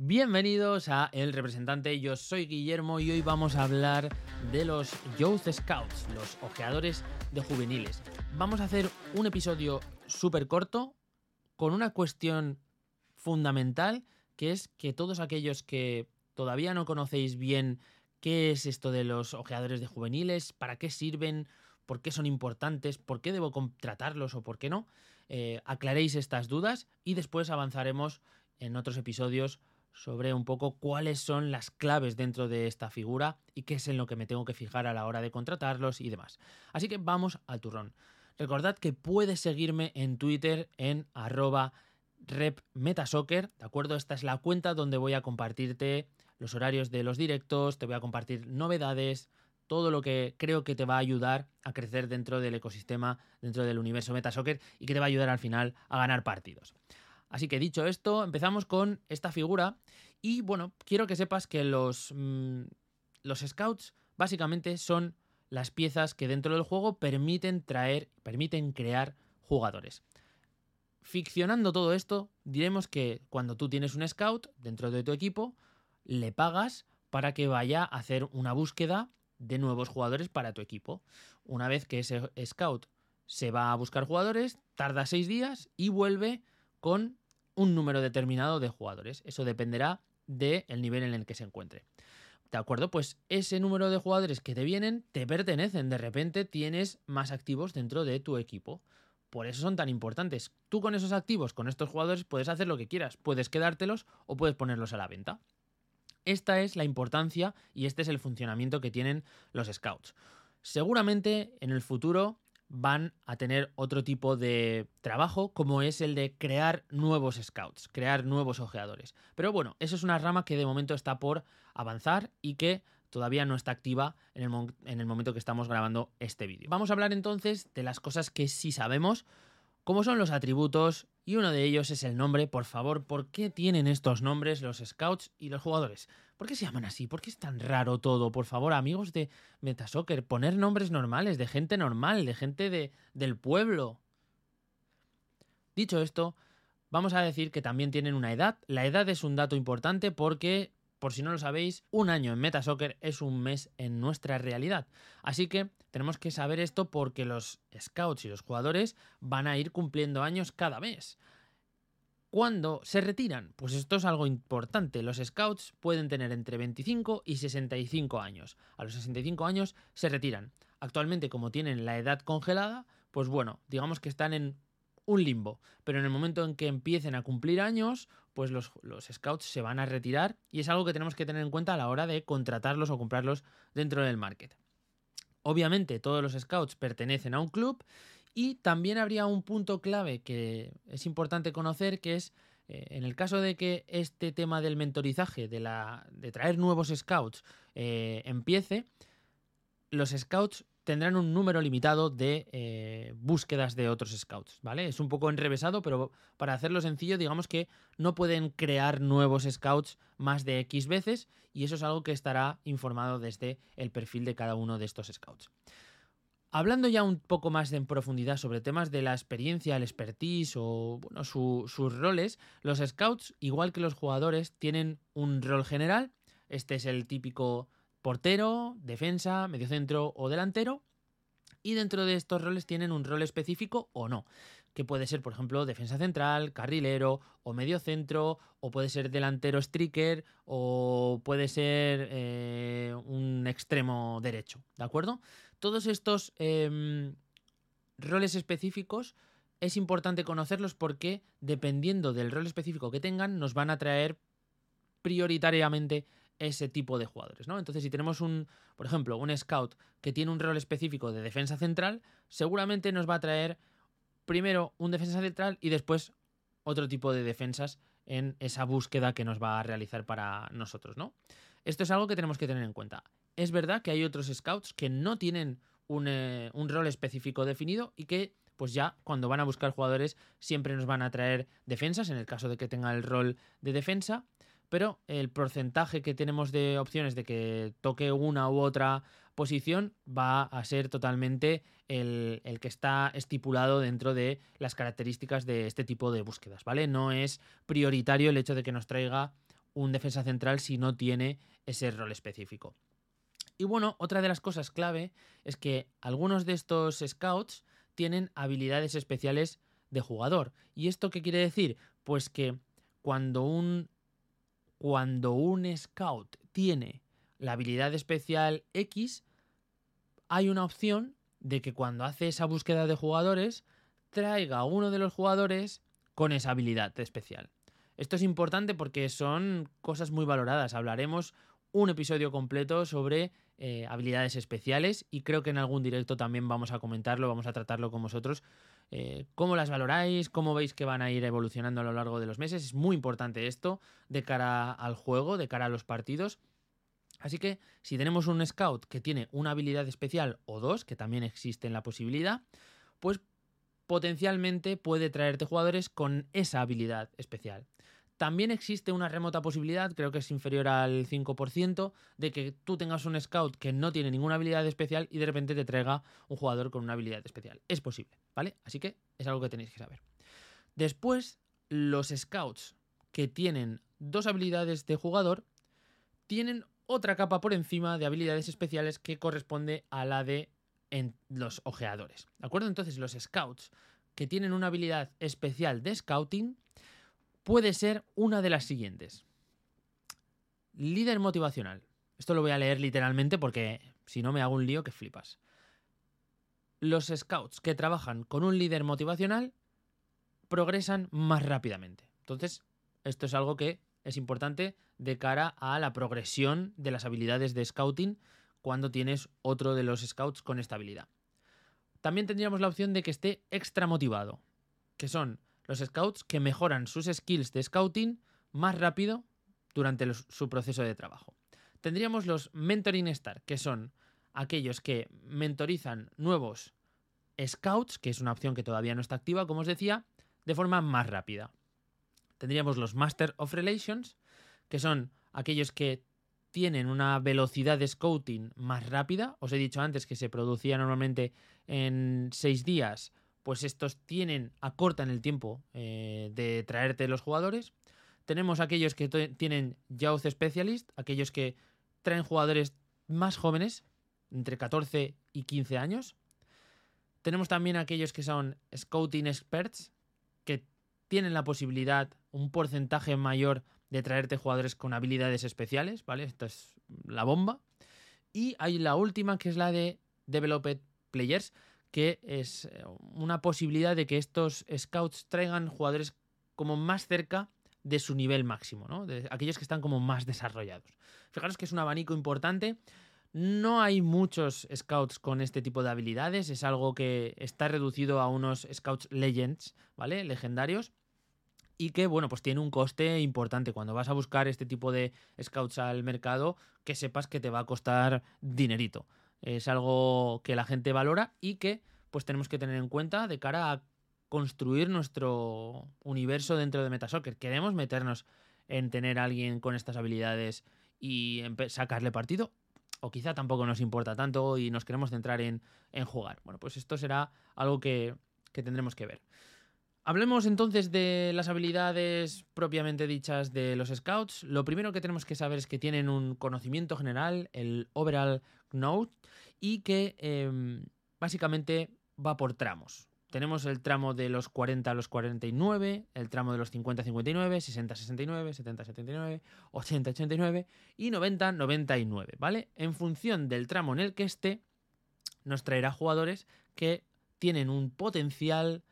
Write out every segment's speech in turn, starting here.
Bienvenidos a El Representante, yo soy Guillermo y hoy vamos a hablar de los Youth Scouts, los ojeadores de juveniles. Vamos a hacer un episodio súper corto con una cuestión fundamental que es que todos aquellos que todavía no conocéis bien qué es esto de los ojeadores de juveniles, para qué sirven, por qué son importantes, por qué debo contratarlos o por qué no, eh, aclaréis estas dudas y después avanzaremos en otros episodios sobre un poco cuáles son las claves dentro de esta figura y qué es en lo que me tengo que fijar a la hora de contratarlos y demás. Así que vamos al turrón. Recordad que puedes seguirme en Twitter en arroba repmetasoccer, ¿de acuerdo? Esta es la cuenta donde voy a compartirte los horarios de los directos, te voy a compartir novedades, todo lo que creo que te va a ayudar a crecer dentro del ecosistema, dentro del universo Metasoccer y que te va a ayudar al final a ganar partidos. Así que dicho esto, empezamos con esta figura y bueno, quiero que sepas que los, mm, los scouts básicamente son las piezas que dentro del juego permiten traer, permiten crear jugadores. Ficcionando todo esto, diremos que cuando tú tienes un scout dentro de tu equipo, le pagas para que vaya a hacer una búsqueda de nuevos jugadores para tu equipo. Una vez que ese scout se va a buscar jugadores, tarda seis días y vuelve con un número determinado de jugadores. Eso dependerá del nivel en el que se encuentre. ¿De acuerdo? Pues ese número de jugadores que te vienen te pertenecen. De repente tienes más activos dentro de tu equipo. Por eso son tan importantes. Tú con esos activos, con estos jugadores, puedes hacer lo que quieras. Puedes quedártelos o puedes ponerlos a la venta. Esta es la importancia y este es el funcionamiento que tienen los scouts. Seguramente en el futuro van a tener otro tipo de trabajo como es el de crear nuevos scouts, crear nuevos ojeadores. Pero bueno, eso es una rama que de momento está por avanzar y que todavía no está activa en el, en momento que estamos grabando este vídeo. Vamos a hablar entonces de las cosas que sí sabemos, como son los atributos y uno de ellos es el nombre. Por favor, ¿por qué tienen estos nombres los scouts y los jugadores? ¿Por qué se llaman así? ¿Por qué es tan raro todo? Por favor, amigos de Metasoccer, poner nombres normales, de gente normal, de gente de, del pueblo. Dicho esto, vamos a decir que también tienen una edad. La edad es un dato importante porque por si no lo sabéis, un año en Metasoccer es un mes en nuestra realidad. Así que tenemos que saber esto porque los scouts y los jugadores van a ir cumpliendo años cada mes. ¿Cuándo se retiran? Pues esto es algo importante. Los scouts pueden tener entre 25 y 65 años. A los 65 años se retiran. Actualmente, como tienen la edad congelada, pues bueno, digamos que están en un limbo. Pero en el momento en que empiecen a cumplir años, pues los, scouts se van a retirar y es algo que tenemos que tener en cuenta a la hora de contratarlos o comprarlos dentro del market. Obviamente todos los scouts pertenecen a un club y también habría un punto clave que es importante conocer que es eh, en el caso de que este tema del mentorizaje, de, la, de traer nuevos scouts, eh, empiece, los scouts tendrán un número limitado de eh, búsquedas de otros scouts, ¿vale? Es un poco enrevesado, pero para hacerlo sencillo, digamos que no pueden crear nuevos scouts más de X veces y eso es algo que estará informado desde el perfil de cada uno de estos scouts. Hablando ya un poco más en profundidad sobre temas de la experiencia, el expertise o bueno, sus roles, los scouts, igual que los jugadores, tienen un rol general. Este es el típico portero, defensa, mediocentro o delantero. Y dentro de estos roles tienen un rol específico o no, que puede ser, por ejemplo, defensa central, carrilero o mediocentro, o puede ser delantero striker, o puede ser eh, un extremo derecho, ¿de acuerdo? Todos estos em, roles específicos es importante conocerlos porque dependiendo del rol específico que tengan, nos van a traer prioritariamente ese tipo de jugadores, ¿no? Entonces, si tenemos un, por ejemplo, un scout que tiene un rol específico de defensa central, seguramente nos va a traer primero un defensa central y después otro tipo de defensas en esa búsqueda que nos va a realizar para nosotros, ¿no? Esto es algo que tenemos que tener en cuenta. Es verdad que hay otros scouts que no tienen un, eh, un rol específico definido y que pues ya cuando van a buscar jugadores siempre nos van a traer defensas, en el caso de que tenga el rol de defensa, pero el porcentaje que tenemos de opciones de que toque una u otra posición va a ser totalmente el, que está estipulado dentro de las características de este tipo de búsquedas, ¿vale? No es prioritario el hecho de que nos traiga un defensa central si no tiene ese rol específico. Y bueno, otra de las cosas clave es que algunos de estos scouts tienen habilidades especiales de jugador. ¿Y esto qué quiere decir? Pues que cuando un cuando un scout tiene la habilidad especial X, hay una opción de que cuando hace esa búsqueda de jugadores, traiga a uno de los jugadores con esa habilidad especial. Esto es importante porque son cosas muy valoradas. Hablaremos un episodio completo sobre eh, habilidades especiales y creo que en algún directo también vamos a comentarlo, vamos a tratarlo con vosotros. Eh, ¿Cómo las valoráis? ¿Cómo veis que van a ir evolucionando a lo largo de los meses? Es muy importante esto de cara al juego, de cara a los partidos. Así que si tenemos un scout que tiene una habilidad especial o dos, que también existe en la posibilidad, pues potencialmente puede traerte jugadores con esa habilidad especial. También existe una remota posibilidad, creo que es inferior al 5%, de que tú tengas un scout que no tiene ninguna habilidad especial y de repente te traiga un jugador con una habilidad especial. Es posible, ¿vale? Así que es algo que tenéis que saber. Después, los scouts que tienen dos habilidades de jugador tienen otra capa por encima de habilidades especiales que corresponde a la de los ojeadores. ¿De acuerdo? Entonces, los scouts que tienen una habilidad especial de scouting puede ser una de las siguientes. Líder motivacional. Esto lo voy a leer literalmente porque si no me hago un lío que flipas. Los scouts que trabajan con un líder motivacional progresan más rápidamente. Entonces, esto es algo que es importante de cara a la progresión de las habilidades de scouting cuando tienes otro de los scouts con esta habilidad. También tendríamos la opción de que esté extra motivado, que son los scouts que mejoran sus skills de scouting más rápido durante su proceso de trabajo. Tendríamos los mentoring star, que son aquellos que mentorizan nuevos scouts, que es una opción que todavía no está activa, como os decía, de forma más rápida tendríamos los Master of Relations, que son aquellos que tienen una velocidad de scouting más rápida. Os he dicho antes que se producía normalmente en seis días, pues estos tienen, acortan el tiempo eh, de traerte los jugadores. Tenemos aquellos que tienen Youth Specialist, aquellos que traen jugadores más jóvenes, entre 14 y 15 años. Tenemos también aquellos que son Scouting Experts, que tienen la posibilidad, un porcentaje mayor de traerte jugadores con habilidades especiales, ¿vale? Esta es la bomba. Y hay la última, que es la de Developed Players, que es eh, una posibilidad de que estos scouts traigan jugadores como más cerca de su nivel máximo, ¿no? De aquellos que están como más desarrollados. Fijaros que es un abanico importante. No hay muchos scouts con este tipo de habilidades, es algo que está reducido a unos scouts legends, ¿vale? Legendarios y que, bueno, pues tiene un coste importante. Cuando vas a buscar este tipo de scouts al mercado, que sepas que te va a costar dinerito. Es algo que la gente valora y que pues tenemos que tener en cuenta de cara a construir nuestro universo dentro de Metasoccer. Queremos meternos en tener a alguien con estas habilidades y sacarle partido. O quizá tampoco nos importa tanto y nos queremos centrar en, en jugar. Bueno, pues esto será algo que, que tendremos que ver. Hablemos entonces de las habilidades propiamente dichas de los scouts. Lo primero que tenemos que saber es que tienen un conocimiento general, el overall note, y que em, básicamente va por tramos. Tenemos el tramo de los 40 a los 49, el tramo de los 50 a 59, 60 a 69, 70 a 79, 80 a 89 y 90 a 99, ¿vale? En función del tramo en el que esté, nos traerá jugadores que tienen un potencial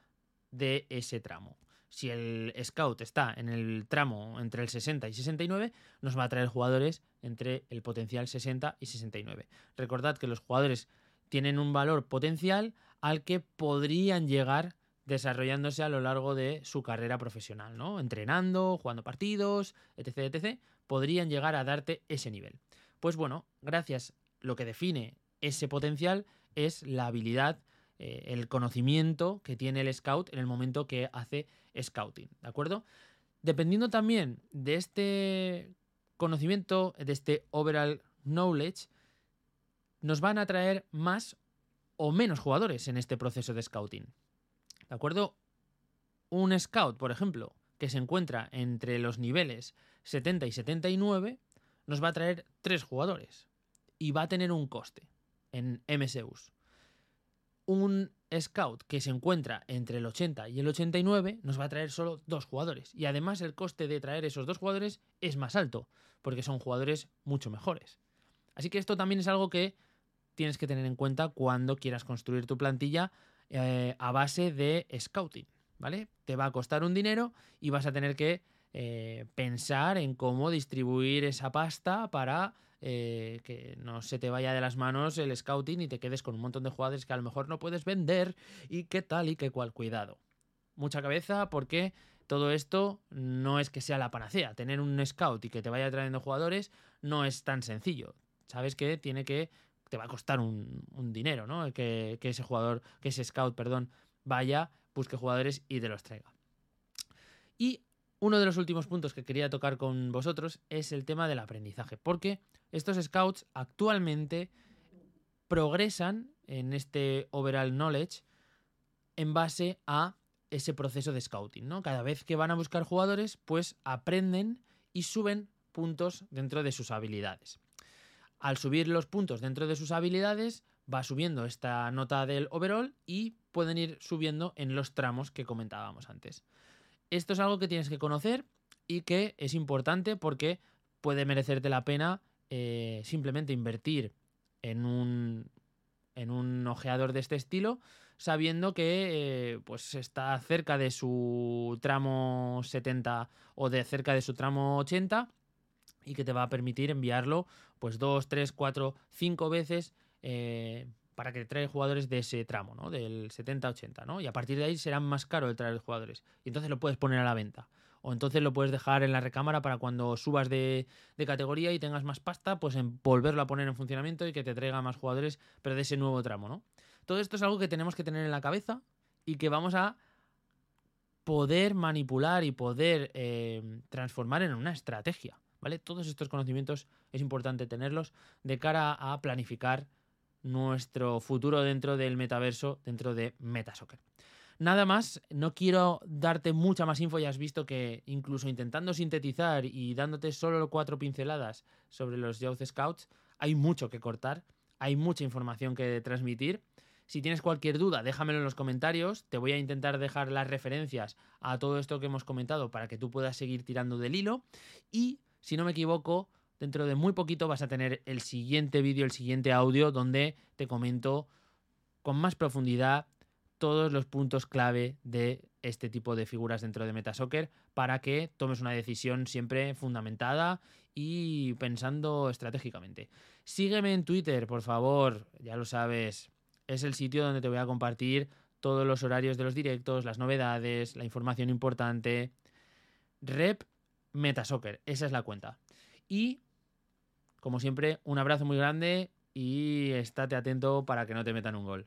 de ese tramo. Si el scout está en el tramo entre el 60 y 69, nos va a traer jugadores entre el potencial 60 y 69. Recordad que los jugadores tienen un valor potencial al que podrían llegar desarrollándose a lo largo de su carrera profesional, ¿no? Entrenando, jugando partidos, etc, etc, podrían llegar a darte ese nivel. Pues bueno, gracias lo que define ese potencial es la habilidad eh, el conocimiento que tiene el scout en el momento que hace scouting, ¿de acuerdo? Dependiendo también de este conocimiento, de este overall knowledge, nos van a traer más o menos jugadores en este proceso de scouting. ¿De acuerdo? Un scout, por ejemplo, que se encuentra entre los niveles 70 y 79 nos va a traer tres jugadores y va a tener un coste en MSUs. Un scout que se encuentra entre el 80 y el 89 nos va a traer solo dos jugadores y además el coste de traer esos dos jugadores es más alto porque son jugadores mucho mejores. Así que esto también es algo que tienes que tener en cuenta cuando quieras construir tu plantilla eh, a base de scouting, ¿vale? Te va a costar un dinero y vas a tener que eh, pensar en cómo distribuir esa pasta para eh, que no se te vaya de las manos el scouting y te quedes con un montón de jugadores que a lo mejor no puedes vender y qué tal y qué cual. Cuidado. Mucha cabeza porque todo esto no es que sea la panacea. Tener un scout y que te vaya trayendo jugadores no es tan sencillo. Sabes que tiene que te va a costar un, dinero, ¿no? Que, que, ese jugador, que ese scout, perdón, vaya, busque jugadores y te los traiga. Y uno de los últimos puntos que quería tocar con vosotros es el tema del aprendizaje, porque estos scouts actualmente progresan en este overall knowledge en base a ese proceso de scouting, ¿no? Cada vez que van a buscar jugadores, pues aprenden y suben puntos dentro de sus habilidades. Al subir los puntos dentro de sus habilidades, va subiendo esta nota del overall y pueden ir subiendo en los tramos que comentábamos antes. Esto es algo que tienes que conocer y que es importante porque puede merecerte la pena eh, simplemente invertir en un, en un ojeador de este estilo sabiendo que eh, pues está cerca de su tramo 70 o de cerca de su tramo 80 y que te va a permitir enviarlo pues 2, 3, 4, 5 veces eh, para que trae jugadores de ese tramo, ¿no? Del 70-80, ¿no? Y a partir de ahí será más caro el traer jugadores. Y entonces lo puedes poner a la venta. O entonces lo puedes dejar en la recámara para cuando subas de, categoría y tengas más pasta, pues en volverlo a poner en funcionamiento y que te traiga más jugadores, pero de ese nuevo tramo, ¿no? Todo esto es algo que tenemos que tener en la cabeza y que vamos a poder manipular y poder eh, transformar en una estrategia, ¿vale? Todos estos conocimientos es importante tenerlos de cara a planificar nuestro futuro dentro del metaverso, dentro de Metasoccer. Nada más, no quiero darte mucha más info, ya has visto que incluso intentando sintetizar y dándote solo cuatro pinceladas sobre los Youth Scouts, hay mucho que cortar, hay mucha información que transmitir. Si tienes cualquier duda, déjamelo en los comentarios. Te voy a intentar dejar las referencias a todo esto que hemos comentado para que tú puedas seguir tirando del hilo. Y, si no me equivoco, dentro de muy poquito vas a tener el siguiente vídeo, el siguiente audio, donde te comento con más profundidad todos los puntos clave de este tipo de figuras dentro de Metasoccer para que tomes una decisión siempre fundamentada y pensando estratégicamente. Sígueme en Twitter, por favor, ya lo sabes. Es el sitio donde te voy a compartir todos los horarios de los directos, las novedades, la información importante. Rep Metasoccer, esa es la cuenta. Y, como siempre, un abrazo muy grande y estate atento para que no te metan un gol.